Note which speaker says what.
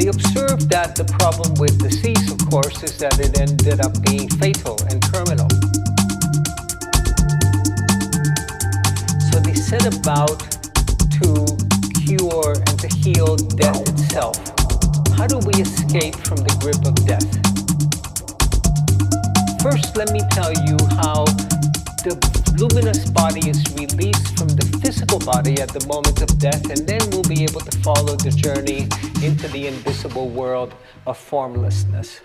Speaker 1: they observed that the problem with disease, of course, is that it ended up being fatal and terminal. So they set about to cure and to heal death itself. How do we escape from the grip of death? First, let me tell you how the luminous body is released from the physical body at the moment of death, and then we'll be able to follow the journey into the invisible world of formlessness.